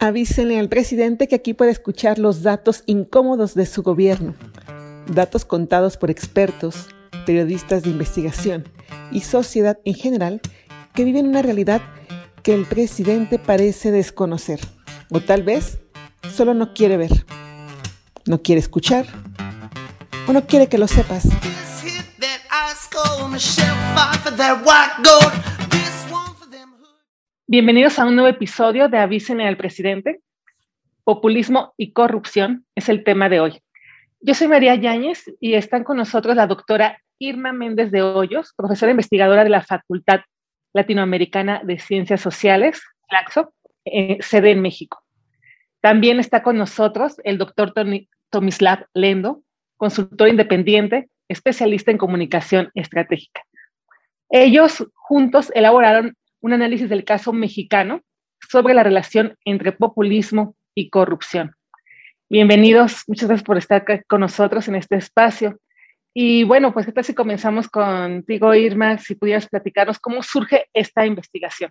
Avísenle al presidente que aquí puede escuchar los datos incómodos de su gobierno, datos contados por expertos, periodistas de investigación y sociedad en general que viven una realidad que el presidente parece desconocer, o tal vez solo no quiere ver, no quiere escuchar, o no quiere que lo sepas. Bienvenidos a un nuevo episodio de Avísenle al Presidente. Populismo y corrupción es el tema de hoy. Yo soy María Yáñez y están con nosotros la doctora Irma Méndez de Hoyos, profesora investigadora de la Facultad Latinoamericana de Ciencias Sociales, CLACSO, eh, sede en México. También está con nosotros el doctor Tomislav Lendo, consultor independiente, especialista en comunicación estratégica. Ellos juntos elaboraron un análisis del caso mexicano sobre la relación entre populismo y corrupción. Bienvenidos, muchas gracias por estar con nosotros en este espacio. Y bueno, pues qué tal si comenzamos contigo, Irma, si pudieras platicarnos cómo surge esta investigación.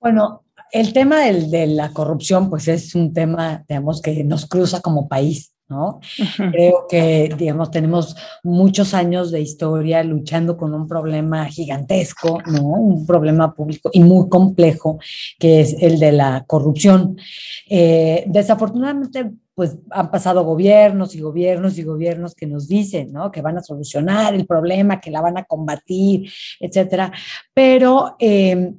Bueno, el tema de la corrupción, pues es un tema, digamos, que nos cruza como país. ¿No? Creo que, digamos, tenemos muchos años de historia luchando con un problema gigantesco, ¿no? Un problema público y muy complejo, que es el de la corrupción. Eh, desafortunadamente, pues han pasado gobiernos y gobiernos y gobiernos que nos dicen, ¿no? Que van a solucionar el problema, que la van a combatir, etcétera. Pero eh,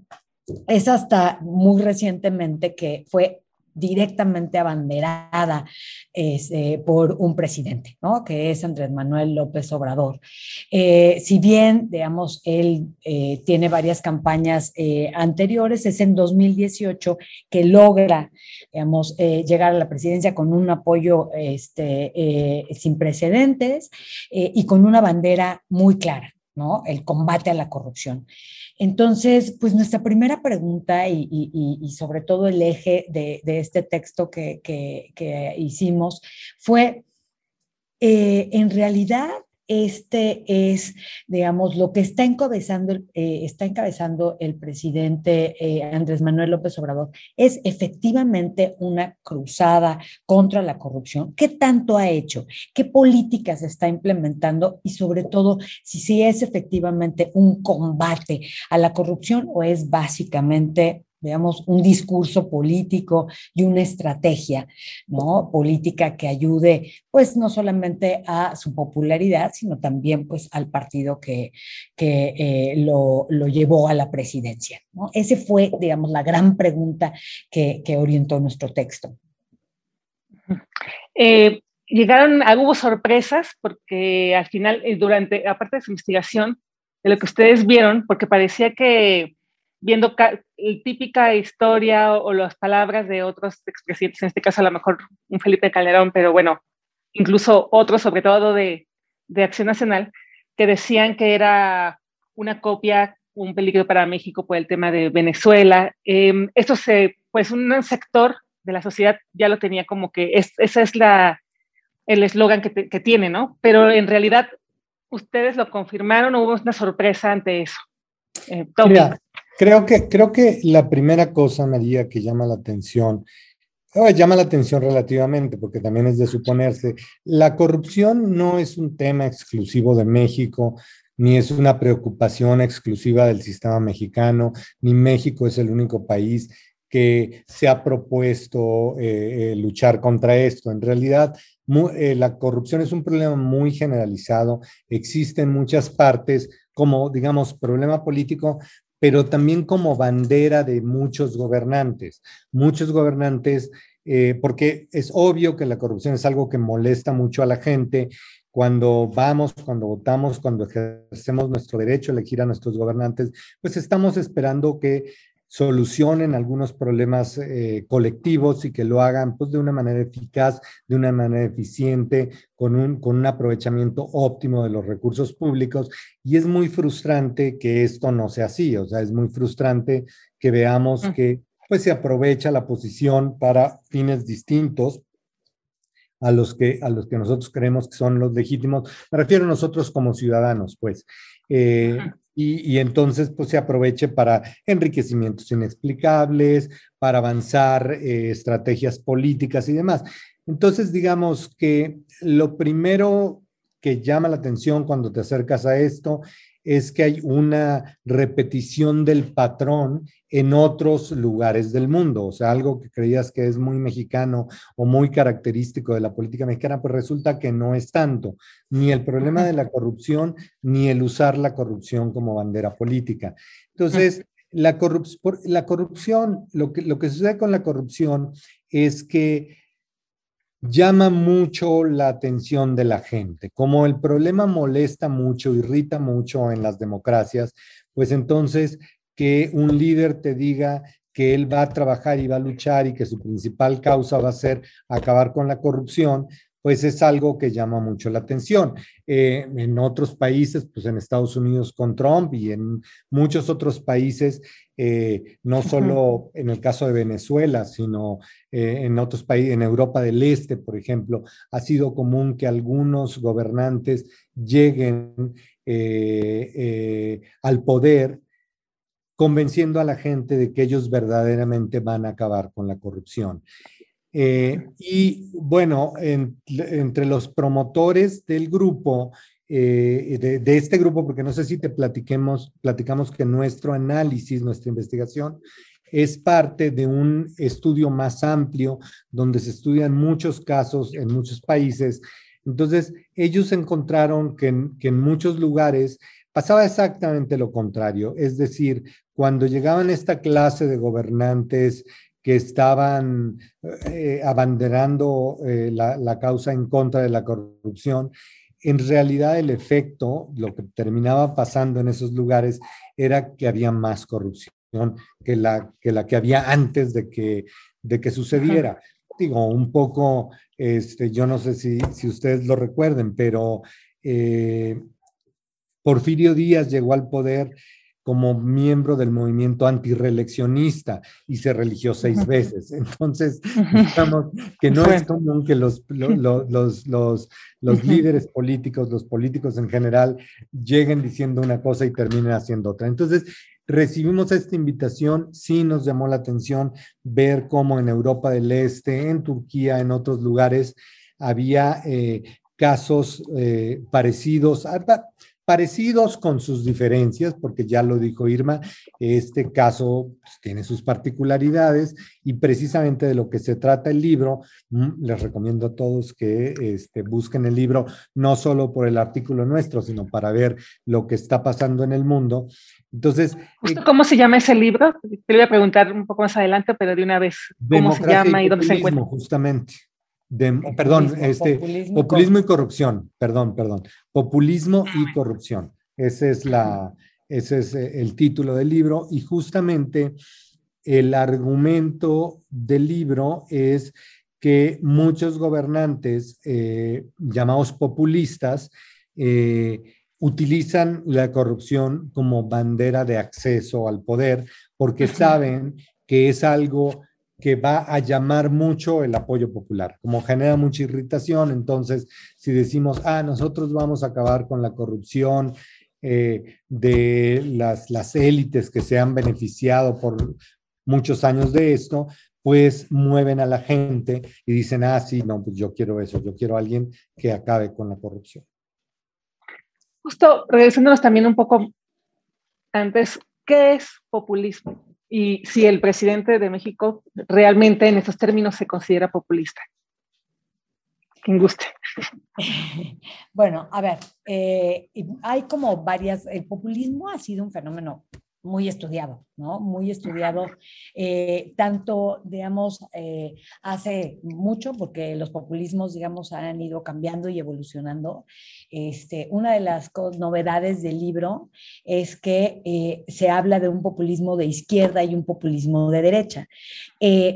es hasta muy recientemente que fue directamente abanderada este, por un presidente, ¿no? que es Andrés Manuel López Obrador. Eh, si bien, digamos, él eh, tiene varias campañas eh, anteriores, es en 2018 que logra, digamos, llegar a la presidencia con un apoyo este, sin precedentes y con una bandera muy clara, ¿no? El combate a la corrupción. Entonces, pues nuestra primera pregunta y, sobre todo el eje de, este texto que, hicimos fue, eh, en realidad, este es, digamos, lo que está encabezando, eh, está encabezando el presidente eh, Andrés Manuel López Obrador, es efectivamente una cruzada contra la corrupción. ¿Qué tanto ha hecho? ¿Qué políticas está implementando? Y sobre todo, si, si es efectivamente un combate a la corrupción o es básicamente veamos, un discurso político y una estrategia, ¿no? Política que ayude, pues, no solamente a su popularidad, sino también, pues, al partido que, que eh, lo, lo, llevó a la presidencia, ¿no? Ese fue, digamos, la gran pregunta que, que orientó nuestro texto. Eh, llegaron, hubo sorpresas porque al final, eh, durante, aparte de su investigación, de lo que ustedes vieron, porque parecía que viendo típica historia o, las palabras de otros expresidentes, en este caso a lo mejor un Felipe Calderón, pero bueno, incluso otros, sobre todo de, de Acción Nacional, que decían que era una copia, un peligro para México por el tema de Venezuela. Eh, esto se, pues un sector de la sociedad ya lo tenía como que es, esa es la, el eslogan que, que, tiene, ¿no? Pero en realidad, ¿ustedes lo confirmaron o hubo una sorpresa ante eso? Eh, Creo que, creo que la primera cosa, María, que llama la atención, llama la atención relativamente, porque también es de suponerse, la corrupción no es un tema exclusivo de México, ni es una preocupación exclusiva del sistema mexicano, ni México es el único país que se ha propuesto eh, eh, luchar contra esto. En realidad, eh, la corrupción es un problema muy generalizado, existe en muchas partes como, digamos, problema político, pero también como bandera de muchos gobernantes. Muchos gobernantes, eh, porque es obvio que la corrupción es algo que molesta mucho a la gente. Cuando vamos, cuando votamos, cuando ejercemos nuestro derecho a elegir a nuestros gobernantes, pues estamos esperando que solucionen algunos problemas eh, colectivos y que lo hagan pues, de una manera eficaz, de una manera eficiente, con un, con un aprovechamiento óptimo de los recursos públicos. Y es muy frustrante que esto no sea así, o sea, es muy frustrante que veamos mm. que pues, se aprovecha la posición para fines distintos a los que, a los que nosotros creemos que son los legítimos. Me refiero a nosotros como ciudadanos, pues. Eh, y, entonces pues se aproveche para enriquecimientos inexplicables, para avanzar eh, estrategias políticas y demás. Entonces, digamos que lo primero que llama la atención cuando te acercas a esto es que hay una repetición del patrón en otros lugares del mundo. O sea, algo que creías que es muy mexicano o muy característico de la política mexicana, pues resulta que no es tanto. Ni el problema de la corrupción, ni el usar la corrupción como bandera política. Entonces, la, la corrupción, lo que, lo que sucede con la corrupción es que llama mucho la atención de la gente. Como el problema molesta mucho, irrita mucho en las democracias, pues entonces que un líder te diga que él va a trabajar y va a luchar y que su principal causa va a ser acabar con la corrupción, pues es algo que llama mucho la atención. Eh, en otros países, pues en Estados Unidos con Trump y en muchos otros países, eh, no solo en el caso de Venezuela, sino eh, en otros países, en Europa del Este, por ejemplo, ha sido común que algunos gobernantes lleguen al poder convenciendo a la gente de que ellos verdaderamente van a acabar con la corrupción. Eh, y bueno, entre los promotores del grupo, eh, de, este grupo, porque no sé si te platiquemos, platicamos que nuestro análisis, nuestra investigación, es parte de un estudio más amplio donde se estudian muchos casos en muchos países. Entonces, ellos encontraron que que en muchos lugares pasaba exactamente lo contrario, es decir, cuando llegaban esta clase de gobernantes que estaban eh, abanderando eh, la, causa en contra de la corrupción, en realidad el efecto, lo que terminaba pasando en esos lugares, era que había más corrupción que la que, la que había antes de que, de que sucediera. Digo, un poco, este, yo no sé si, si ustedes lo recuerden, pero eh, Porfirio Díaz llegó al poder como miembro del movimiento antireeleccionista y se religió seis veces. Entonces, digamos que no es común que los, los, los, los, líderes políticos, los políticos en general, lleguen diciendo una cosa y terminen haciendo otra. Entonces, recibimos esta invitación, sí nos llamó la atención ver cómo en Europa del Este, en Turquía, en otros lugares, había eh, casos eh, parecidos parecidos con sus diferencias, porque ya lo dijo Irma, este caso pues, tiene sus particularidades y precisamente de lo que se trata el libro, mm, les recomiendo a todos que este, busquen el libro, no solo por el artículo nuestro, sino para ver lo que está pasando en el mundo. Entonces... Eh, ¿Cómo se llama ese libro? Te voy a preguntar un poco más adelante, pero de una vez, ¿cómo se llama y, dónde se encuentra? Justamente perdón, este, populismo, y corrupción, perdón, perdón, populismo y corrupción. Ese es, la, ese es eh, el título del libro y justamente el argumento del libro es que muchos gobernantes eh, llamados populistas eh, utilizan la corrupción como bandera de acceso al poder porque saben que es algo que va a llamar mucho el apoyo popular. Como genera mucha irritación, entonces si decimos, ah, nosotros vamos a acabar con la corrupción eh, de las, las élites que se han beneficiado por muchos años de esto, pues mueven a la gente y dicen, ah, sí, no, pues yo quiero eso, yo quiero a alguien que acabe con la corrupción. Justo regresándonos también un poco antes, ¿qué es populismo? Y si el presidente de México realmente en esos términos se considera populista. Quien guste. Bueno, a ver, eh, hay como varias, el populismo ha sido un fenómeno muy estudiado, ¿no? Muy estudiado, eh, tanto, digamos, eh, hace mucho, porque los populismos, digamos, han ido cambiando y evolucionando. Este, una de las novedades del libro es que eh, se habla de un populismo de izquierda y un populismo de derecha.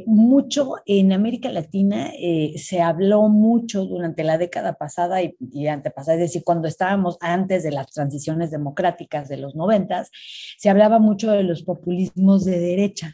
mucho en América Latina se habló mucho durante la década pasada y, y antepasada, es decir, cuando estábamos antes de las transiciones democráticas de los noventas, se hablaba mucho de los populismos de derecha.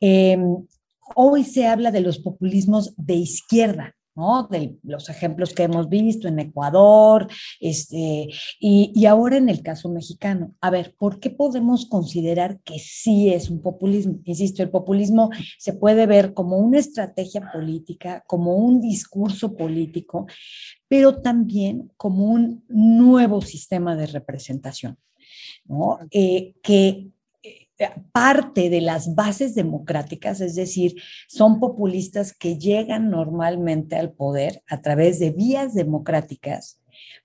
Em, hoy se habla de los populismos de izquierda. ¿no? De los ejemplos que hemos visto en Ecuador, este, y, y, ahora en el caso mexicano. A ver, ¿por qué podemos considerar que sí es un populismo? Insisto, el populismo se puede ver como una estrategia política, como un discurso político, pero también como un nuevo sistema de representación, ¿no? Eh, que parte de las bases democráticas, es decir, son populistas que llegan normalmente al poder a través de vías democráticas,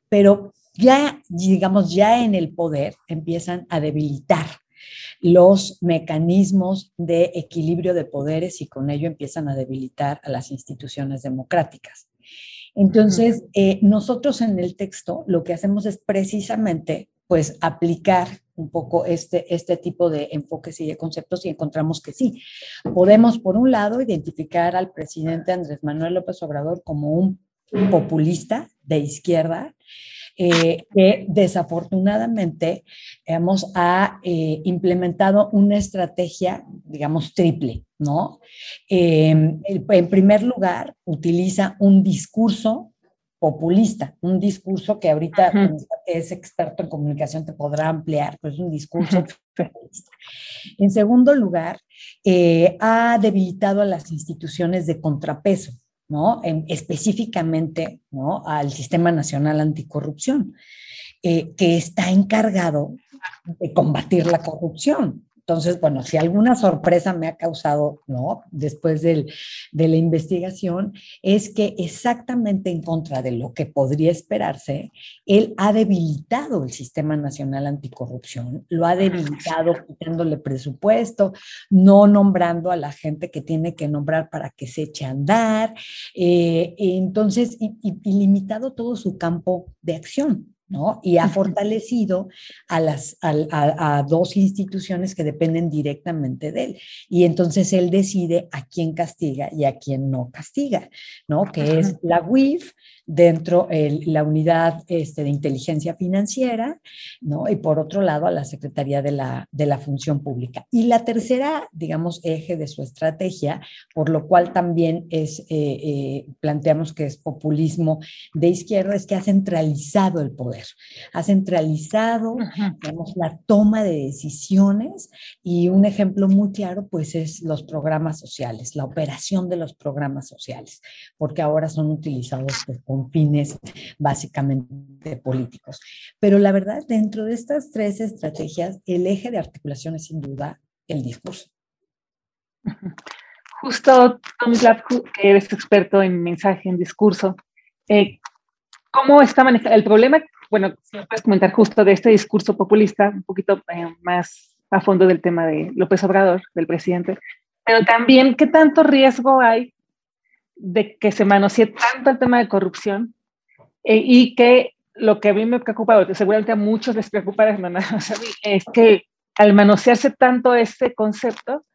pero ya, digamos, ya en el poder empiezan a debilitar los mecanismos de equilibrio de poderes y con ello empiezan a debilitar a las instituciones democráticas. Entonces, eh, nosotros en el texto lo que hacemos es precisamente pues aplicar un poco este, este tipo de enfoques y de conceptos y encontramos que sí. Podemos, por un lado, identificar al presidente Andrés Manuel López Obrador como un populista de izquierda, eh, que desafortunadamente hemos ha eh, implementado una estrategia, digamos, triple, ¿no? Eh, en primer lugar, utiliza un discurso populista, un discurso que ahorita que es experto en comunicación te podrá ampliar, pero es un discurso populista. En segundo lugar, eh, ha debilitado a las instituciones de contrapeso, ¿no? específicamente ¿no? al Sistema Nacional Anticorrupción, eh, que está encargado de combatir la corrupción. Entonces, bueno, si alguna sorpresa me ha causado, ¿no? Después del, de la investigación, es que exactamente en contra de lo que podría esperarse, él ha debilitado el Sistema Nacional Anticorrupción, lo ha debilitado quitándole presupuesto, no nombrando a la gente que tiene que nombrar para que se eche a andar, eh, entonces, y limitado todo su campo de acción. Y ha fortalecido a, las, a, dos instituciones que dependen directamente de él. Y entonces él decide a quién castiga y a quién no castiga, ¿no? Que es la UIF dentro de la unidad este, de inteligencia financiera, ¿no? Y por otro lado a la Secretaría de la, de la Función Pública. Y la tercera, digamos, eje de su estrategia, por lo cual también es, eh, eh, planteamos que es populismo de izquierda, es que ha centralizado el poder ha centralizado, la toma de decisiones y un ejemplo muy claro, pues, es los programas sociales, la operación de los programas sociales, porque ahora son utilizados pues, fines básicamente políticos. Pero la verdad, dentro de estas tres estrategias, el eje de articulación es sin duda el discurso. Justo, Tom que eres experto en mensaje, en discurso, eh, ¿cómo está manejando el problema bueno, si puedes comentar justo de este discurso populista, un poquito eh, más a fondo del tema de López Obrador, del presidente, pero también qué tanto riesgo hay de que se manosee tanto el tema de corrupción eh, y que lo que a mí me preocupa, o que seguramente a muchos les preocupa, es que al manosearse tanto este concepto,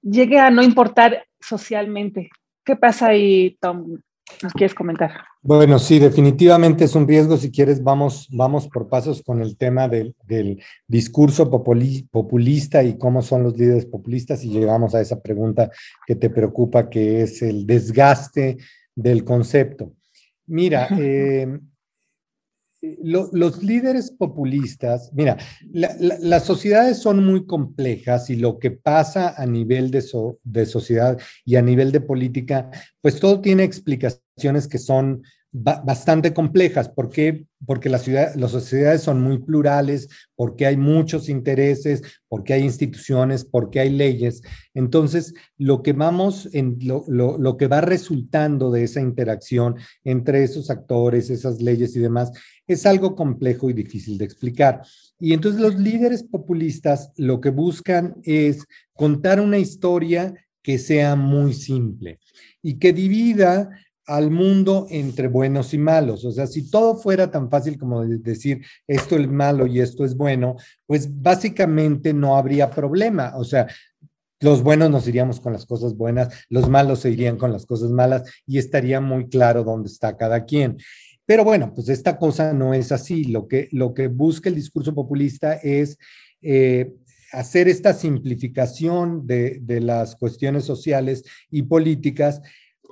llegue a no importar socialmente. ¿Qué pasa ahí, Tom? ¿Nos quieres comentar? Bueno, sí, definitivamente es un riesgo. Si quieres, vamos, vamos por pasos con el tema del, discurso populista y cómo son los líderes populistas y llegamos a esa pregunta que te preocupa, que es el desgaste del concepto. Mira, eh, los líderes populistas, mira, las sociedades son muy complejas y lo que pasa a nivel de, de sociedad y a nivel de política, pues todo tiene explicaciones que son bastante complejas. ¿Por qué? Porque las, las sociedades son muy plurales, porque hay muchos intereses, porque hay instituciones, porque hay leyes. Entonces, lo que vamos, en, lo, lo, lo que va resultando de esa interacción entre esos actores, esas leyes y demás, es algo complejo y difícil de explicar. Y entonces los líderes populistas lo que buscan es contar una historia que sea muy simple y que divida al mundo entre buenos y malos. O sea, si todo fuera tan fácil como decir esto es malo y esto es bueno, pues básicamente no habría problema. O sea, los buenos nos iríamos con las cosas buenas, los malos se irían con las cosas malas y estaría muy claro dónde está cada quien. Pero bueno, pues esta cosa no es así. Lo que, lo que busca el discurso populista es eh, hacer esta simplificación de, de las cuestiones sociales y políticas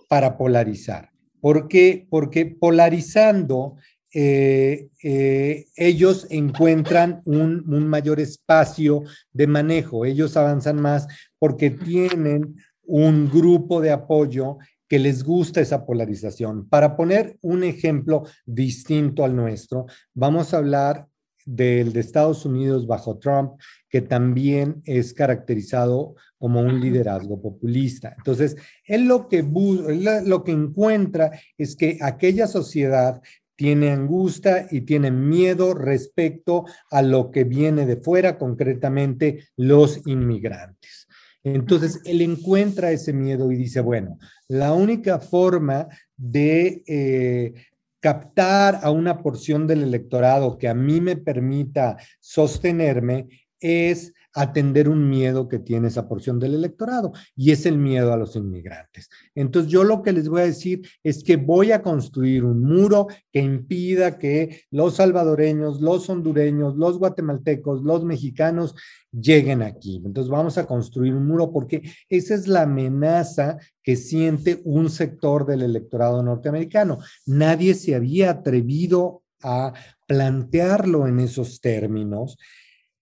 para polarizar. ¿Por qué? Porque polarizando, eh, eh, ellos encuentran un, un, mayor espacio de manejo, ellos avanzan más porque tienen un grupo de apoyo que les gusta esa polarización. Para poner un ejemplo distinto al nuestro, vamos a hablar del de Estados Unidos bajo Trump, que también es caracterizado como un liderazgo populista. Entonces, él lo que, lo que encuentra es que aquella sociedad tiene angustia y tiene miedo respecto a lo que viene de fuera, concretamente los inmigrantes. Entonces, él encuentra ese miedo y dice, bueno, la única forma de eh, captar a una porción del electorado que a mí me permita sostenerme es atender un miedo que tiene esa porción del electorado y es el miedo a los inmigrantes. Entonces yo lo que les voy a decir es que voy a construir un muro que impida que los salvadoreños, los hondureños, los guatemaltecos, los mexicanos lleguen aquí. Entonces vamos a construir un muro porque esa es la amenaza que siente un sector del electorado norteamericano. Nadie se había atrevido a plantearlo en esos términos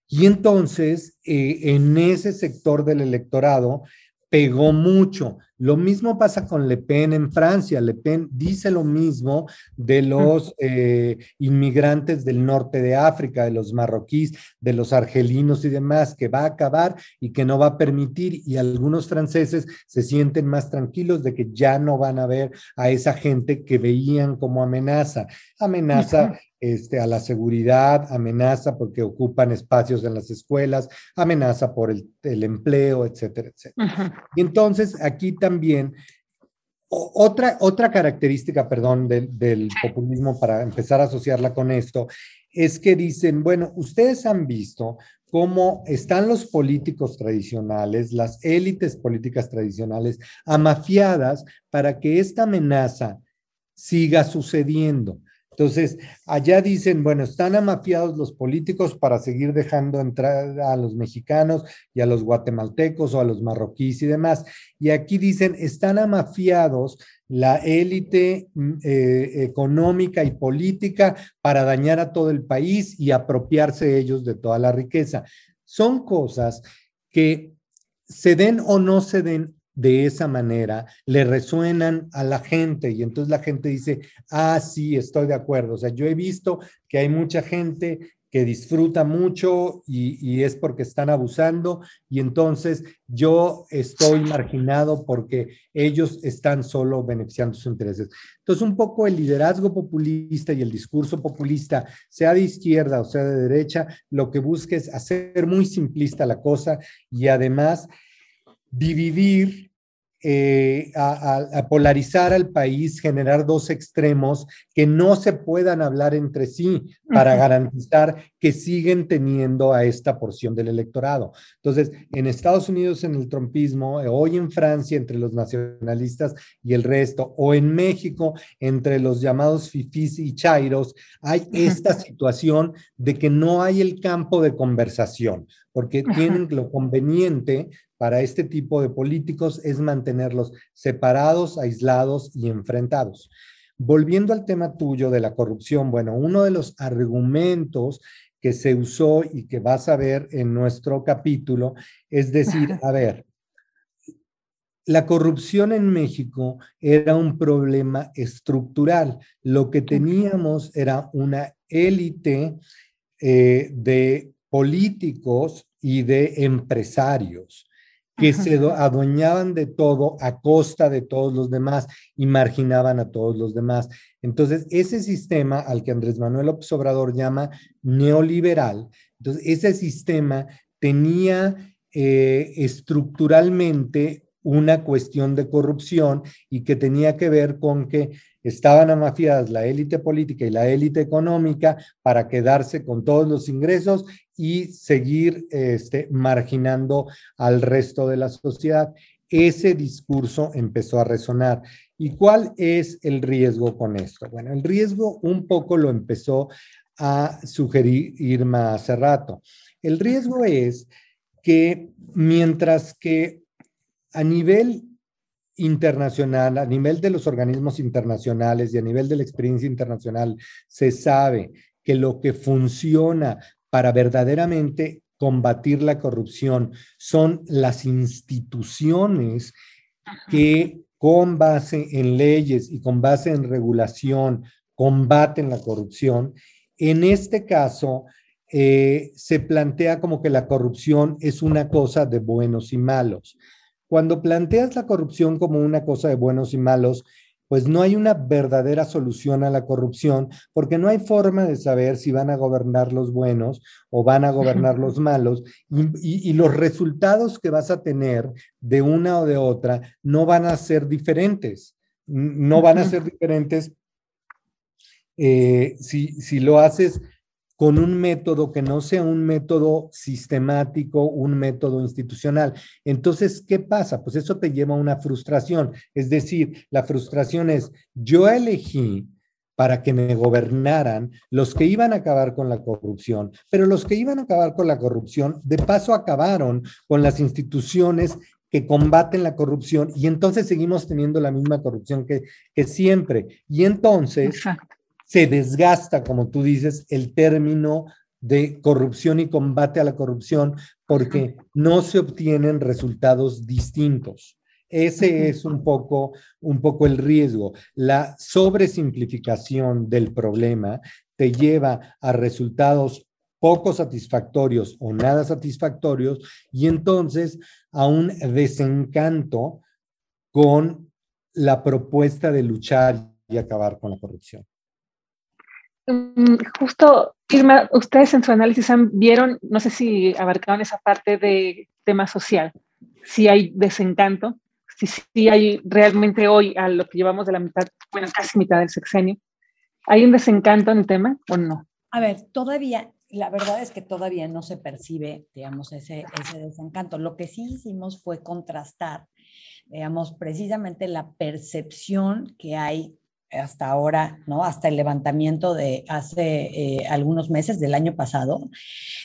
y entonces, eh, en ese sector del electorado, pegó mucho. Lo mismo pasa con Le Pen en Francia. Le Pen dice lo mismo de los eh, inmigrantes del norte de África, de los marroquíes, de los argelinos y demás, que va a acabar y que no va a permitir. Y algunos franceses se sienten más tranquilos de que ya no van a ver a esa gente que veían como amenaza. Amenaza este, a la seguridad, amenaza porque ocupan espacios en las escuelas, amenaza por el, empleo, etcétera, etcétera. Y entonces aquí también otra, otra característica, perdón, del, del, populismo para empezar a asociarla con esto, es que dicen, bueno, ustedes han visto cómo están los políticos tradicionales, las élites políticas tradicionales, amafiadas para que esta amenaza siga sucediendo. Entonces, allá dicen, bueno, están amafiados los políticos para seguir dejando entrar a los mexicanos y a los guatemaltecos o a los marroquíes y demás. Y aquí dicen, están amafiados la élite mm, eh, económica y política para dañar a todo el país y apropiarse ellos de toda la riqueza. Son cosas que se den o no se den de esa manera le resuenan a la gente y entonces la gente dice, ah, sí, estoy de acuerdo. O sea, yo he visto que hay mucha gente que disfruta mucho y, es porque están abusando y entonces yo estoy marginado porque ellos están solo beneficiando sus intereses. Entonces un poco el liderazgo populista y el discurso populista, sea de izquierda o sea de derecha, lo que busca es hacer muy simplista la cosa y además dividir eh, a, polarizar al país, generar dos extremos que no se puedan hablar entre sí para garantizar que siguen teniendo a esta porción del electorado. Entonces, en Estados Unidos en el trompismo, eh, hoy en Francia entre los nacionalistas y el resto, o en México entre los llamados fifís y chairos, hay esta situación de que no hay el campo de conversación, porque tienen lo conveniente para este tipo de políticos es mantenerlos separados, aislados y enfrentados. Volviendo al tema tuyo de la corrupción, bueno, uno de los argumentos que se usó y que vas a ver en nuestro capítulo es decir, a ver, la corrupción en México era un problema estructural. Lo que teníamos era una élite eh, de políticos y de empresarios que se adueñaban de todo a costa de todos los demás y marginaban a todos los demás. Entonces, ese sistema al que Andrés Manuel López Obrador llama neoliberal, entonces ese sistema tenía eh, estructuralmente una cuestión de corrupción y que tenía que ver con que estaban amafiadas la élite política y la élite económica para quedarse con todos los ingresos y seguir este, marginando al resto de la sociedad. Ese discurso empezó a resonar. ¿Y cuál es el riesgo con esto? Bueno, el riesgo un poco lo empezó a sugerir Irma hace rato. El riesgo es que mientras que a nivel internacional, a nivel de los organismos internacionales y a nivel de la experiencia internacional, se sabe que lo que funciona para verdaderamente combatir la corrupción son las instituciones que con base en leyes y con base en regulación combaten la corrupción. En este caso, eh, se plantea como que la corrupción es una cosa de buenos y malos. Cuando planteas la corrupción como una cosa de buenos y malos, pues no hay una verdadera solución a la corrupción porque no hay forma de saber si van a gobernar los buenos o van a gobernar los malos y, los resultados que vas a tener de una o de otra no van a ser diferentes. No van a ser diferentes eh, si, si lo haces con un método que no sea un método sistemático, un método institucional. Entonces, ¿qué pasa? Pues eso te lleva a una frustración. Es decir, la frustración es, yo elegí para que me gobernaran los que iban a acabar con la corrupción, pero los que iban a acabar con la corrupción, de paso acabaron con las instituciones que combaten la corrupción y entonces seguimos teniendo la misma corrupción que, siempre. Y entonces se desgasta, como tú dices, el término de corrupción y combate a la corrupción porque no se obtienen resultados distintos. Ese es un poco, un poco el riesgo. La sobresimplificación del problema te lleva a resultados poco satisfactorios o nada satisfactorios y entonces a un desencanto con la propuesta de luchar y acabar con la corrupción. Mm, justo, Irma, ustedes en su análisis vieron, no sé si abarcaron esa parte de tema social, si hay desencanto, si, si hay realmente hoy, a lo que llevamos de la mitad, bueno, casi mitad del sexenio, ¿hay un desencanto en el tema o no? A ver, todavía, la verdad es que todavía no se percibe, digamos, ese, ese desencanto. Lo que sí hicimos fue contrastar, digamos, precisamente la percepción que hay hasta ahora, ¿no? Hasta el levantamiento de hace eh, algunos meses del año pasado,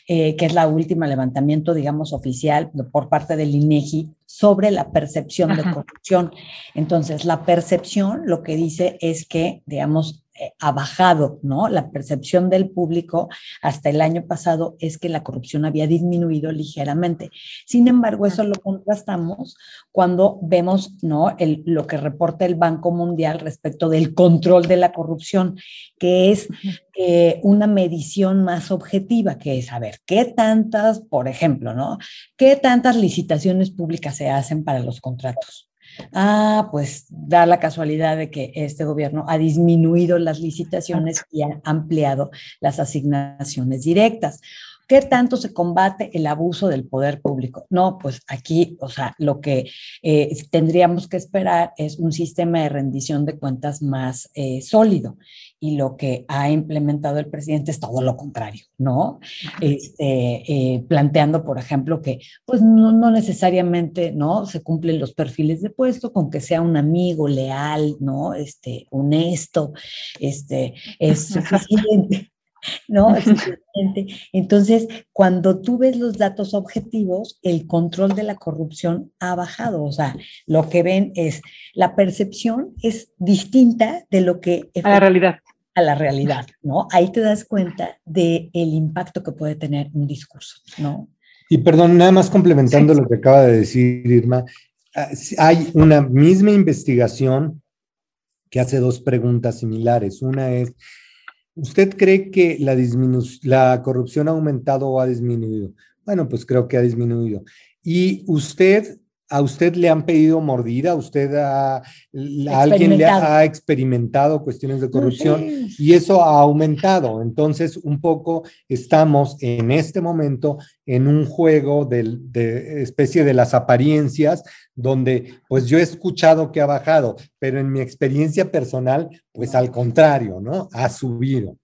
eh, que es la última levantamiento, digamos, oficial por parte del INEGI sobre la percepción de corrupción. Entonces, la percepción lo que dice es que, digamos, ha bajado, ¿no? La percepción del público hasta el año pasado es que la corrupción había disminuido ligeramente. Sin embargo, eso lo contrastamos cuando vemos, ¿no? El, lo que reporta el Banco Mundial respecto del control de la corrupción, que es eh, una medición más objetiva, que es saber qué tantas, por ejemplo, ¿no? ¿Qué tantas licitaciones públicas se hacen para los contratos? Ah, pues da la casualidad de que este gobierno ha disminuido las licitaciones y ha ampliado las asignaciones directas. ¿Qué tanto se combate el abuso del poder público? No, pues aquí, o sea, lo que eh, tendríamos que esperar es un sistema de rendición de cuentas más eh, sólido y lo que ha implementado el presidente es todo lo contrario, ¿no? Este, eh, planteando, por ejemplo, que pues no, no, necesariamente, ¿no? Se cumplen los perfiles de puesto con que sea un amigo leal, ¿no? Este, honesto, este, es suficiente. ¿No? Entonces, cuando tú ves los datos objetivos, el control de la corrupción ha bajado. O sea, lo que ven es, la percepción es distinta de lo que... A la realidad a la realidad, ¿no? Ahí te das cuenta del el impacto que puede tener un discurso, ¿no? Y perdón, nada más complementando lo que acaba de decir Irma, ah, hay una misma investigación que hace dos preguntas similares. Una es, ¿usted cree que la, la corrupción ha aumentado o ha disminuido? Bueno, pues creo que ha disminuido. ¿Y usted ¿A usted le han pedido mordida? ¿Usted a, alguien le ha, experimentado cuestiones de corrupción? Y eso ha aumentado. Entonces, un poco estamos en este momento en un juego de, de, especie de las apariencias, donde pues yo he escuchado que ha bajado, pero en mi experiencia personal, pues al contrario, ¿no? Ha subido.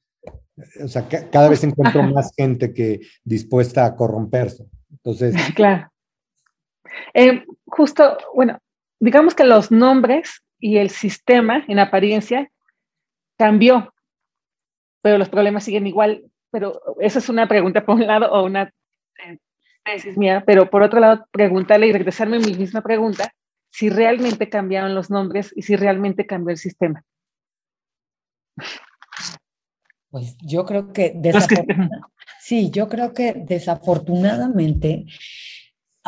O sea, cada vez encuentro más gente que dispuesta a corromperse. Entonces, claro. Eh, justo, bueno, digamos que los nombres y el sistema en apariencia cambió, pero los problemas siguen igual. Pero esa es una pregunta por un lado o una eh, tesis mía, pero por otro lado, preguntarle y regresarme a mi misma pregunta, si realmente cambiaron los nombres y si realmente cambió el sistema. Pues yo creo que, sí, yo creo que desafortunadamente,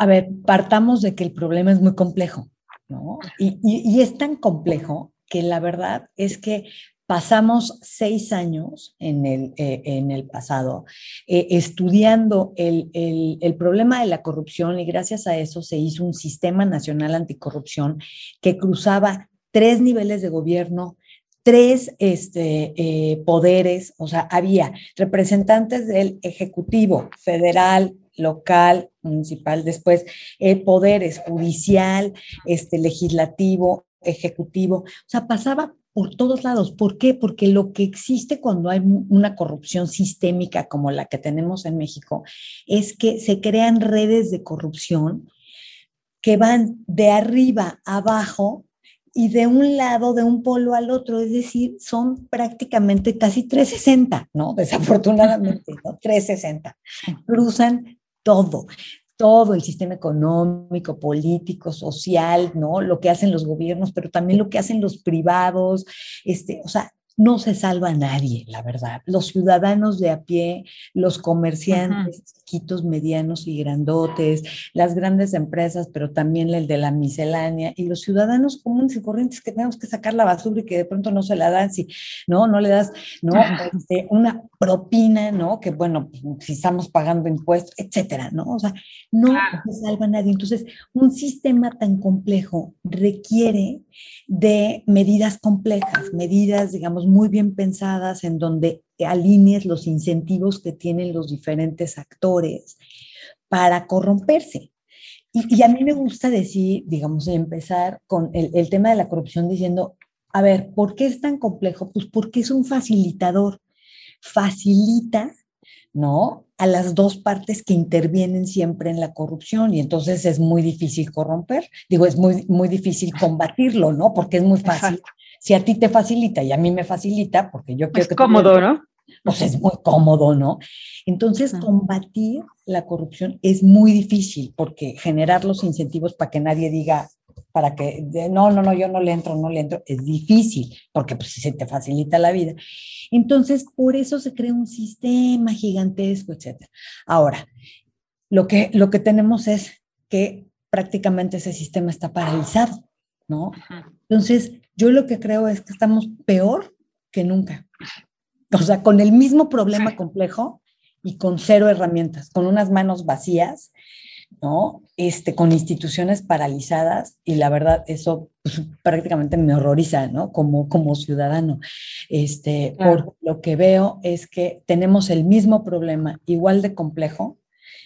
a ver, partamos de que el problema es muy complejo, ¿no? Y, es tan complejo que la verdad es que pasamos seis años en el, eh, en el pasado eh, estudiando el, el, problema de la corrupción y gracias a eso se hizo un sistema nacional anticorrupción que cruzaba tres niveles de gobierno, tres este, eh, poderes, o sea, había representantes del Ejecutivo federal, local, municipal, después eh, poderes judicial, este, legislativo, ejecutivo, o sea, pasaba por todos lados. ¿Por qué? Porque lo que existe cuando hay una corrupción sistémica como la que tenemos en México es que se crean redes de corrupción que van de arriba a abajo y de un lado, de un polo al otro, es decir, son prácticamente casi 360, ¿no? Desafortunadamente, ¿no? 360. Cruzan todo, todo el sistema económico, político, social, ¿no? Lo que hacen los gobiernos, pero también lo que hacen los privados, este, o sea, no se salva nadie, la verdad. Los ciudadanos de a pie, los comerciantes chiquitos, medianos y grandotes, las grandes empresas, pero también el de la miscelánea y los ciudadanos comunes y corrientes que tenemos que sacar la basura y que de pronto no se la dan, si no, no le das, ¿no? Este, una propina, ¿no? Que bueno, si estamos pagando impuestos, etcétera, ¿no? O sea, no se salva nadie. Entonces, un sistema tan complejo requiere de medidas complejas, medidas, digamos, muy bien pensadas en donde alinees los incentivos que tienen los diferentes actores para corromperse. Y, a mí me gusta decir, digamos, empezar con el, el tema de la corrupción diciendo, a ver, ¿por qué es tan complejo? Pues porque es un facilitador. Facilita, ¿no? A las dos partes que intervienen siempre en la corrupción y entonces es muy difícil corromper. Digo, es muy, muy difícil combatirlo, ¿no? Porque es muy fácil si a ti te facilita y a mí me facilita, porque yo creo es cómodo, ¿no? Pues es muy cómodo, ¿no? Entonces, combatir la corrupción es muy difícil porque generar los incentivos para que nadie diga, para que, no, no, no, yo no le entro, no le entro, es difícil porque pues se te facilita la vida. Entonces, por eso se crea un sistema gigantesco, etc. Ahora, lo que, lo que tenemos es que prácticamente ese sistema está paralizado, ¿no? Entonces, yo lo que creo es que estamos peor que nunca. O sea, con el mismo problema complejo y con cero herramientas, con unas manos vacías, ¿no? Este, con instituciones paralizadas y la verdad eso pues, prácticamente me horroriza, ¿no? Como, como ciudadano. Este, por lo que veo es que tenemos el mismo problema, igual de complejo,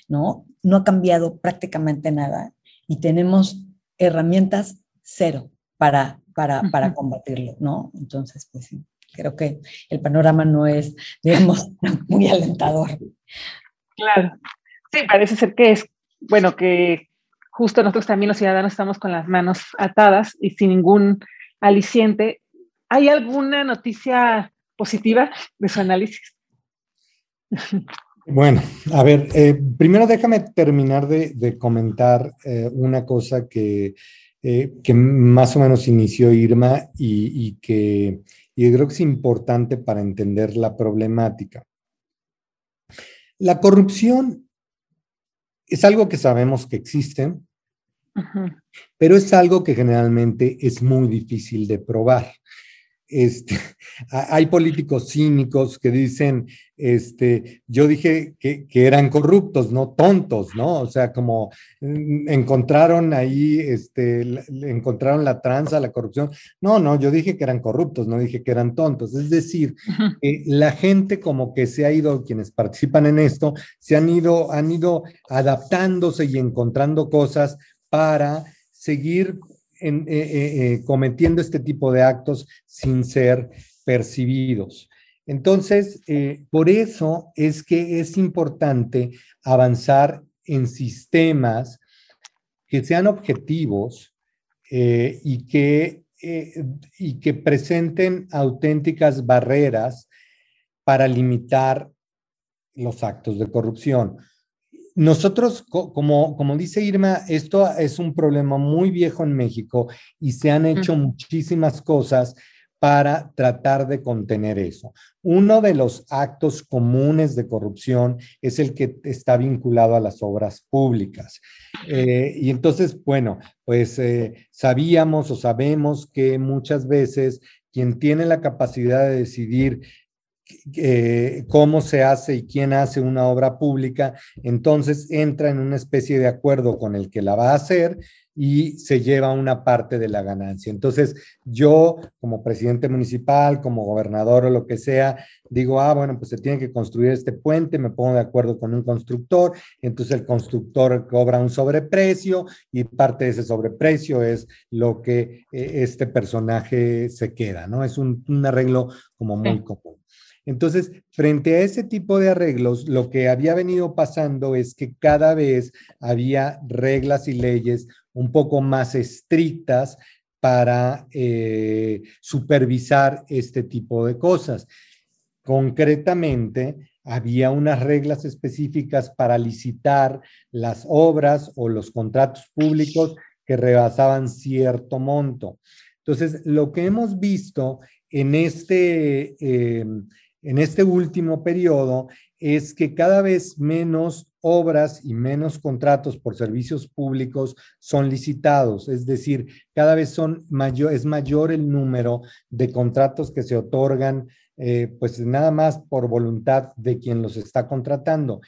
¿no? No ha cambiado prácticamente nada y tenemos herramientas cero para para, para combatirlo, ¿no? Entonces, pues sí, creo que el panorama no es, digamos, muy alentador. Claro. Sí, parece ser que es, bueno, que justo nosotros también los ciudadanos estamos con las manos atadas y sin ningún aliciente. ¿Hay alguna noticia positiva de su análisis? Bueno, a ver, eh, primero déjame terminar de, comentar eh, una cosa que eh, que más o menos inició Irma y, que y creo que es importante para entender la problemática. La corrupción es algo que sabemos que existe, pero es algo que generalmente es muy difícil de probar. Este, hay políticos cínicos que dicen, este, yo dije que, eran corruptos, no tontos, ¿no? O sea, como mm, encontraron ahí, este, encontraron la tranza, la corrupción. No, no, yo dije que eran corruptos, no dije que eran tontos. Es decir, la gente como que se ha ido, quienes participan en esto, se han ido, han ido adaptándose y encontrando cosas para seguir en, eh, eh, eh, cometiendo este tipo de actos sin ser percibidos. Entonces, por eso es que es importante avanzar en sistemas que sean objetivos y, que, y que presenten auténticas barreras para limitar los actos de corrupción. Nosotros, como, como dice Irma, esto es un problema muy viejo en México y se han hecho muchísimas cosas para tratar de contener eso. Uno de los actos comunes de corrupción es el que está vinculado a las obras públicas. Eh, y entonces, bueno, pues eh, sabíamos o sabemos que muchas veces quien tiene la capacidad de decidir eh, cómo se hace y quién hace una obra pública, entonces entra en una especie de acuerdo con el que la va a hacer y se lleva una parte de la ganancia. Entonces, yo como presidente municipal, como gobernador o lo que sea, digo, ah, bueno, pues se tiene que construir este puente, me pongo de acuerdo con un constructor, entonces el constructor cobra un sobreprecio y parte de ese sobreprecio es lo que eh, este personaje se queda, ¿no? Es un, arreglo como muy común. Entonces, frente a ese tipo de arreglos, lo que había venido pasando es que cada vez había reglas y leyes un poco más estrictas para eh, supervisar este tipo de cosas. Concretamente, había unas reglas específicas para licitar las obras o los contratos públicos que rebasaban cierto monto. Entonces, lo que hemos visto en este, eh, en este último periodo es que cada vez menos obras y menos contratos por servicios públicos son licitados, es decir, cada vez son mayor, es mayor el número de contratos que se otorgan, eh, pues nada más por voluntad de quien los está contratando.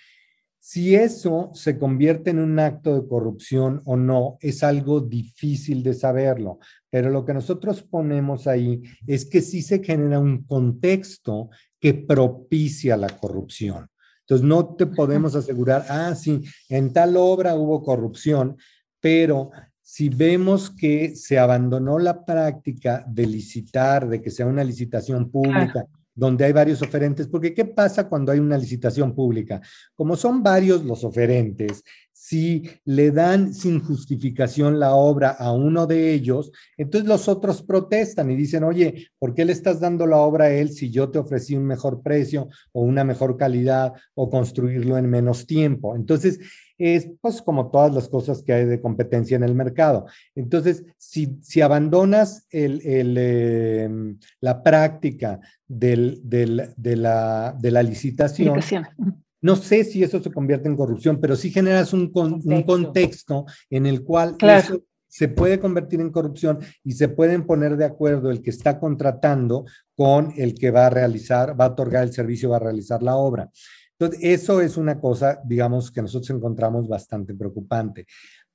Si eso se convierte en un acto de corrupción o no, es algo difícil de saberlo, pero lo que nosotros ponemos ahí es que sí se genera un contexto que propicia la corrupción. Entonces, no te podemos asegurar, ah, sí, en tal obra hubo corrupción, pero si vemos que se abandonó la práctica de licitar, de que sea una licitación pública, donde hay varios oferentes, porque ¿qué pasa cuando hay una licitación pública? Como son varios los oferentes, si le dan sin justificación la obra a uno de ellos, entonces los otros protestan y dicen, oye, ¿por qué le estás dando la obra a él si yo te ofrecí un mejor precio o una mejor calidad o construirlo en menos tiempo? Entonces, es pues como todas las cosas que hay de competencia en el mercado. Entonces, si, si abandonas el, em, la práctica del, del, de, la, de la licitación, no sé si eso se convierte en corrupción, pero sí generas un, un contexto en el cual eso se puede convertir en corrupción y se pueden poner de acuerdo el que está contratando con el que va a realizar, va a otorgar el servicio, va a realizar la obra. Entonces, eso es una cosa, digamos, que nosotros encontramos bastante preocupante.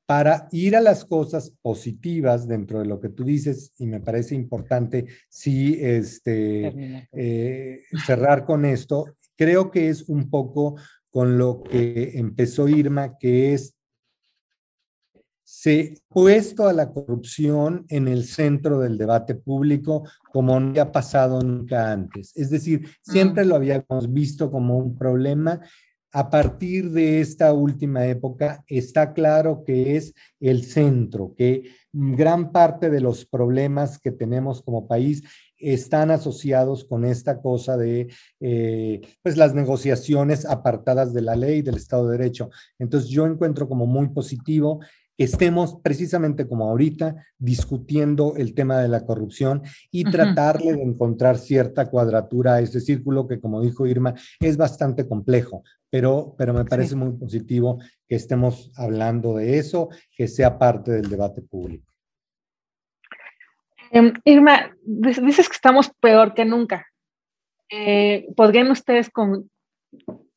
Para ir a las cosas positivas dentro de lo que tú dices, y me parece importante sí este, eh, cerrar con esto, creo que es un poco con lo que empezó Irma, que es se ha puesto a la corrupción en el centro del debate público como no había pasado nunca antes. Es decir, siempre mm. lo habíamos visto como un problema. A partir de esta última época está claro que es el centro, que gran parte de los problemas que tenemos como país están asociados con esta cosa de eh, pues las negociaciones apartadas de la ley del Estado de Derecho. Entonces yo encuentro como muy positivo estemos precisamente como ahorita discutiendo el tema de la corrupción y tratarle de encontrar cierta cuadratura a ese círculo que como dijo Irma es bastante complejo, pero, pero me parece muy positivo que estemos hablando de eso, que sea parte del debate público. Em, Irma, dices que estamos peor que nunca. Eh, ¿Podrían ustedes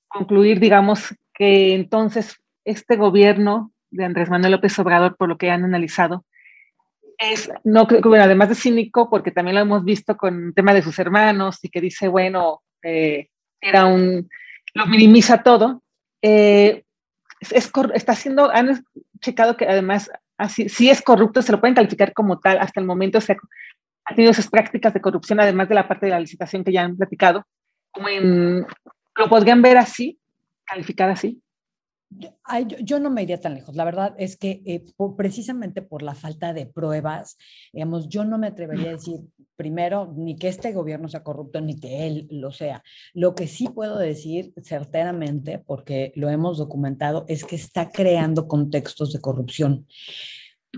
concluir, digamos, que entonces este gobierno de Andrés Manuel López Obrador, por lo que han analizado, es, no creo que, además de cínico, porque también lo hemos visto con el tema de sus hermanos y que dice, bueno, eh, era un, lo minimiza todo, eh, es, está haciendo, han checado que además así, si es corrupto, se lo pueden calificar como tal. Hasta el momento se ha tenido esas prácticas de corrupción, además de la parte de la licitación que ya han platicado. ¿Lo podrían ver así, calificar así? Yo, no me iría tan lejos. La verdad es que eh, precisamente por la falta de pruebas, digamos, yo no me atrevería a decir primero, ni que este gobierno sea corrupto, ni que él lo sea. Lo que sí puedo decir certeramente, porque lo hemos documentado, es que está creando contextos de corrupción,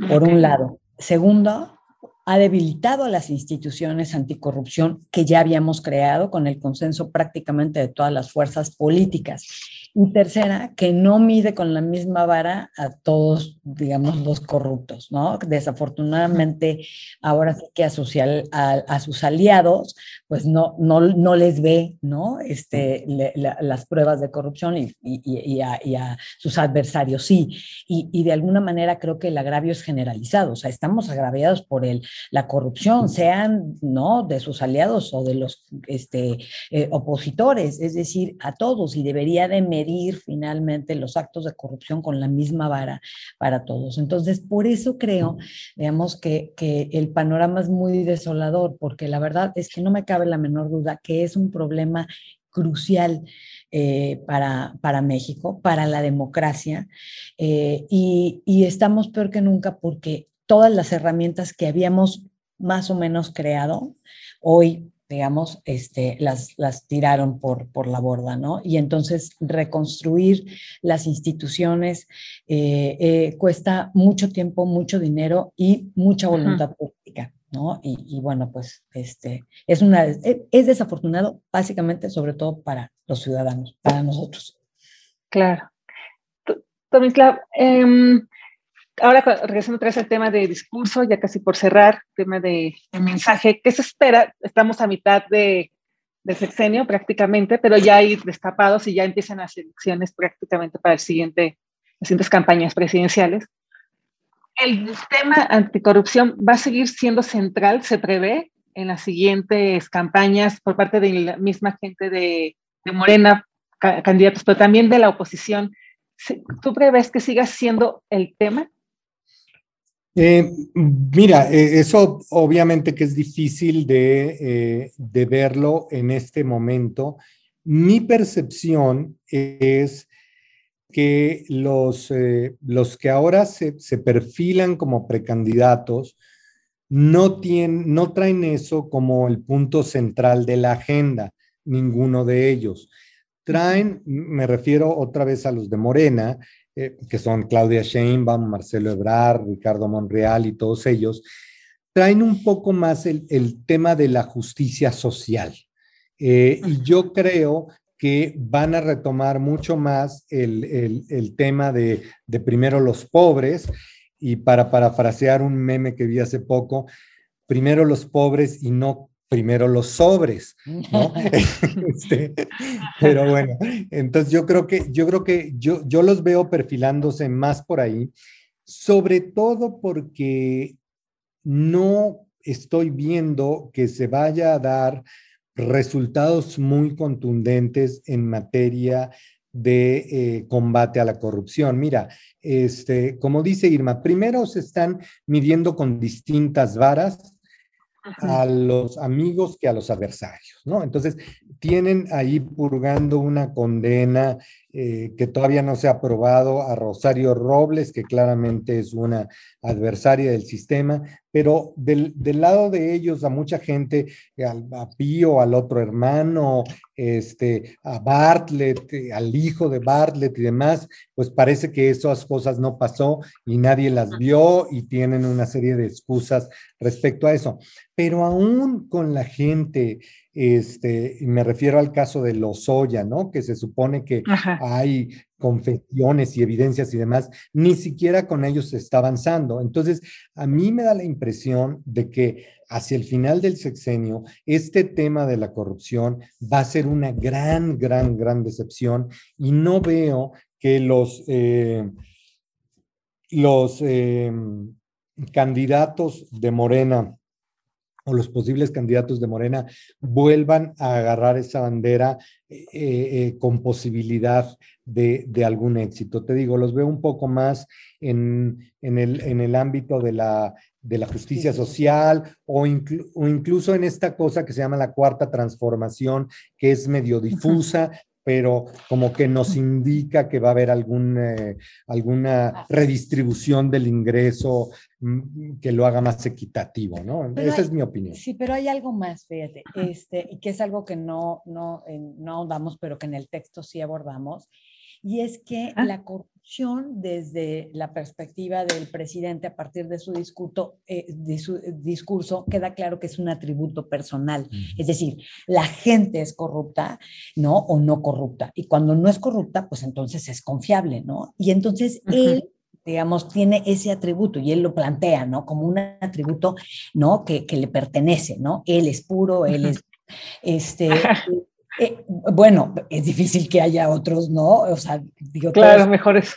por un lado. Segundo, ha debilitado a las instituciones anticorrupción que ya habíamos creado con el consenso prácticamente de todas las fuerzas políticas. Y tercera, que no mide con la misma vara a todos, digamos, los corruptos, ¿no? Desafortunadamente, ahora sí que a sus, a, sus aliados, pues no, no, no, les ve, ¿no? Este, las pruebas de corrupción y, y, a, sus adversarios sí. Y, de alguna manera creo que el agravio es generalizado, o sea, estamos agraviados por el, la corrupción, sean, ¿no? De sus aliados o de los este, eh, opositores, es decir, a todos, y debería de medir finalmente los actos de corrupción con la misma vara para todos. Entonces, por eso creo, digamos, que, que el panorama es muy desolador, porque la verdad es que no me cabe la menor duda que es un problema crucial eh, para, para, México, para la democracia, eh, y, y, estamos peor que nunca porque todas las herramientas que habíamos más o menos creado, hoy digamos, este, las, las tiraron por, por la borda, ¿no? Y entonces reconstruir las instituciones eh, eh, cuesta mucho tiempo, mucho dinero y mucha voluntad política, ¿no? Y, bueno, pues este, es, una, es, desafortunado básicamente, sobre todo para los ciudadanos, para nosotros. Claro. Tomislav, eh, ahora regresando otra vez al tema de discurso, ya casi por cerrar, tema de, mensaje, ¿qué se espera? Estamos a mitad de, del sexenio prácticamente, pero ya hay destapados y ya empiezan las elecciones prácticamente para el siguiente, las siguientes campañas presidenciales. El tema anticorrupción va a seguir siendo central, se prevé, en las siguientes campañas por parte de la misma gente de, de Morena, candidatos, pero también de la oposición. ¿Tú prevés que siga siendo el tema? Eh, mira, eh, eso obviamente que es difícil eh, de, verlo en este momento. Mi percepción es que los, los que ahora se, perfilan como precandidatos no, tienen, no traen eso como el punto central de la agenda, ninguno de ellos. Traen, me refiero otra vez a los de Morena, eh, que son Claudia Sheinbaum, Marcelo Ebrard, Ricardo Monreal y todos ellos, traen un poco más el, tema de la justicia social. Eh, y yo creo que van a retomar mucho más el, tema de, de, primero los pobres, y para parafrasear un meme que vi hace poco, primero los pobres y no primero los sobres, ¿no? Este, pero bueno, entonces yo creo que, yo creo que yo, yo los veo perfilándose más por ahí, sobre todo porque no estoy viendo que se vaya a dar resultados muy contundentes en materia de eh, combate a la corrupción. Mira, este, como dice Irma, primero se están midiendo con distintas varas a los amigos que a los adversarios, ¿no? Entonces, tienen ahí purgando una condena eh, que todavía no se ha aprobado a Rosario Robles, que claramente es una adversaria del sistema, pero del, lado de ellos a mucha gente, a Pío, al otro hermano, este, a Bartlett, eh, al hijo de Bartlett y demás, pues parece que esas cosas no pasó y nadie las vio y tienen una serie de excusas respecto a eso. Pero aún con la gente este, me refiero al caso de Lozoya, ¿no? Que se supone que hay confesiones y evidencias y demás, ni siquiera con ellos se está avanzando. Entonces, a mí me da la impresión de que hacia el final del sexenio, este tema de la corrupción va a ser una gran, gran, gran decepción y no veo que los, eh, los eh, candidatos de Morena o los posibles candidatos de Morena vuelvan a agarrar esa bandera eh, eh, con posibilidad de, algún éxito. Te digo, los veo un poco más en, el, en el, ámbito de la, de la justicia social o, o, incluso en esta cosa que se llama la cuarta transformación, que es medio difusa, pero como que nos indica que va a haber algún, eh, alguna redistribución del ingreso mm, que lo haga más equitativo, ¿no? Esa es mi opinión. Sí, pero hay algo más, fíjate, este, y que es algo que no, no, no ahondamos, pero que en el texto sí abordamos, y es que ah. la corrupción desde la perspectiva del presidente a partir de su, discurso, eh, de su eh, discurso queda claro que es un atributo personal. Es decir, la gente es corrupta, ¿no? O no corrupta. Y cuando no es corrupta, pues entonces es confiable, ¿no? Y entonces él digamos, tiene ese atributo y él lo plantea, ¿no? Como un atributo, ¿no? Que, que le pertenece, ¿no? Él es puro, él es, este, eh, bueno, es difícil que haya otros, ¿no? O sea, digo, claro, mejores.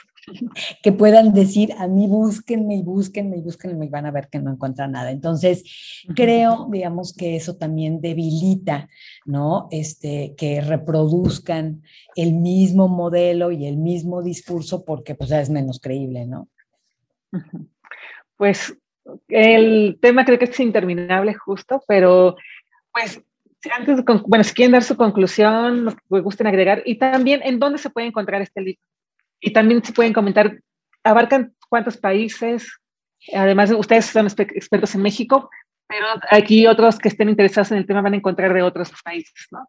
Que puedan decir, a mí búsquenme y búsquenme y búsquenme y van a ver que no encuentran nada. Entonces, creo, digamos, que eso también debilita, ¿no? Este, que reproduzcan el mismo modelo y el mismo discurso porque pues es menos creíble, ¿no? Pues el tema creo que es interminable justo, pero pues antes de, bueno, si quieren dar su conclusión, lo que gusten agregar, y también en dónde se puede encontrar este libro. Y también si pueden comentar, abarcan cuántos países, además ustedes son expertos en México, pero aquí otros que estén interesados en el tema van a encontrar de otros países, ¿no?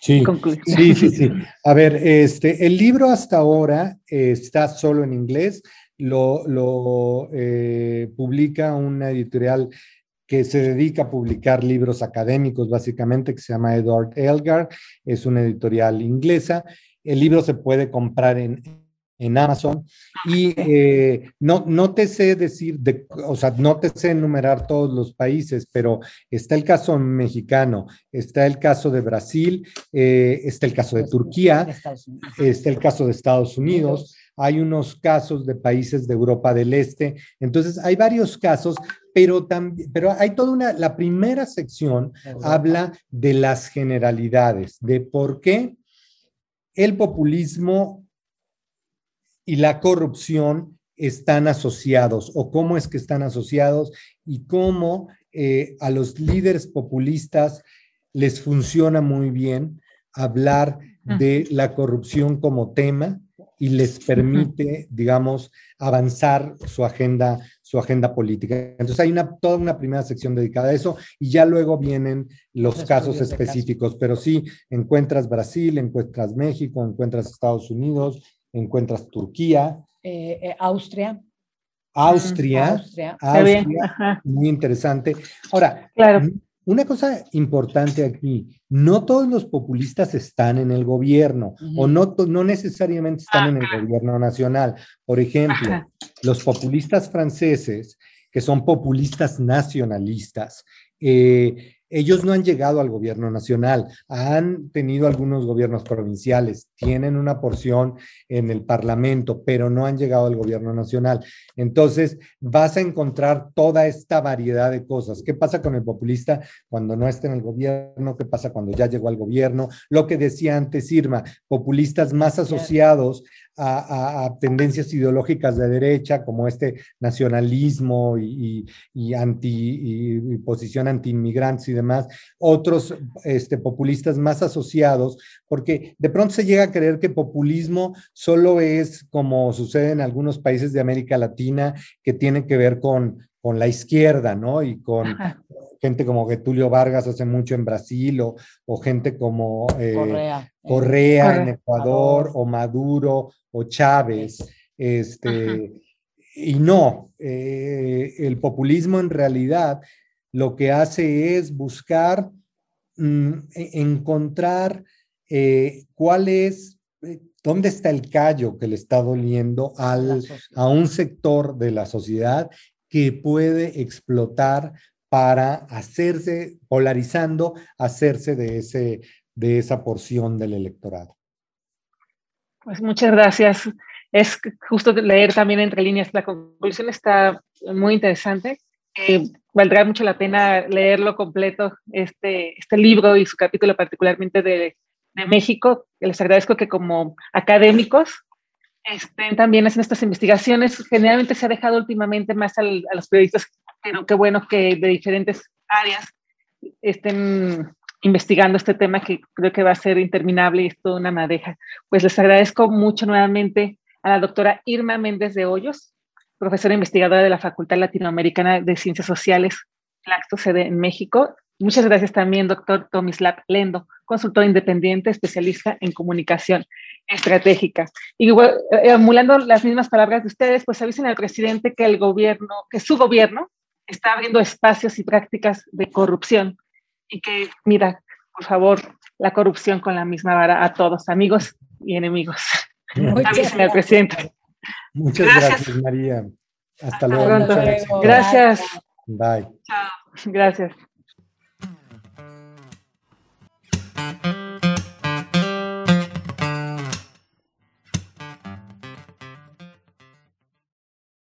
Sí, sí, sí, sí. A ver, este, el libro hasta ahora está solo en inglés, lo, lo eh, publica una editorial que se dedica a publicar libros académicos, básicamente, que se llama Edward Elgar, es una editorial inglesa. El libro se puede comprar en, en Amazon. Y eh, no, no te sé decir, de, o sea, no te sé enumerar todos los países, pero está el caso mexicano, está el caso de Brasil, eh, está el caso de Turquía, está el caso de Estados Unidos. Hay unos casos de países de Europa del Este, entonces hay varios casos, pero también, pero hay toda una, la primera sección habla de las generalidades, de por qué el populismo y la corrupción están asociados o cómo es que están asociados y cómo eh, a los líderes populistas les funciona muy bien hablar de la corrupción como tema y les permite, digamos, avanzar su agenda, su agenda política. Entonces hay una, toda una primera sección dedicada a eso y ya luego vienen los casos específicos, pero sí, encuentras Brasil, encuentras México, encuentras Estados Unidos, encuentras Turquía. Eh, eh, Austria. Austria, Austria, muy interesante. Ahora, claro. Una cosa importante aquí, no todos los populistas están en el gobierno o no, no necesariamente están en el gobierno nacional. Por ejemplo, los populistas franceses, que son populistas nacionalistas, eh, ellos no han llegado al gobierno nacional, han tenido algunos gobiernos provinciales, tienen una porción en el Parlamento, pero no han llegado al gobierno nacional. Entonces, vas a encontrar toda esta variedad de cosas. ¿Qué pasa con el populista cuando no está en el gobierno? ¿Qué pasa cuando ya llegó al gobierno? Lo que decía antes Irma, populistas más asociados a, tendencias ideológicas de derecha, como este nacionalismo y, anti, y, posición anti-inmigrantes y demás, otros este, populistas más asociados, porque de pronto se llega a creer que populismo solo es, como sucede en algunos países de América Latina, que tiene que ver con, con la izquierda, ¿no? Y con gente como Getulio Vargas hace mucho en Brasil, o, o gente como eh, Correa, Correa, en Ecuador, o Maduro, o Chávez. Este, y no, eh, el populismo en realidad lo que hace es buscar mm, e, encontrar eh, cuál es, dónde está el callo que le está doliendo al, a un sector de la sociedad que puede explotar para hacerse, polarizando, hacerse de, ese, de esa porción del electorado. Pues muchas gracias. Es justo leer también entre líneas. La conclusión está muy interesante. Eh, valdrá mucho la pena leerlo completo, este, este libro y su capítulo particularmente de, de México. Les agradezco que como académicos estén también haciendo estas investigaciones. Generalmente se ha dejado últimamente más a los periodistas pero qué bueno que de diferentes áreas estén investigando este tema que creo que va a ser interminable y es toda una madeja. Pues les agradezco mucho nuevamente a la doctora Irma Méndez de Hoyos, profesora investigadora de la Facultad Latinoamericana de Ciencias Sociales, Lacto sede en México. Muchas gracias también, doctor Tomislav Lendo, consultor independiente, especialista en comunicación estratégica. Y eh, emulando las mismas palabras de ustedes, pues avisen al presidente que el gobierno, que su gobierno está abriendo espacios y prácticas de corrupción y que mira, por favor, la corrupción con la misma vara a todos, amigos y enemigos. Avisen al presidente. Muchas gracias, María. Hasta, luego. Gracias. Bye. Chao. Gracias.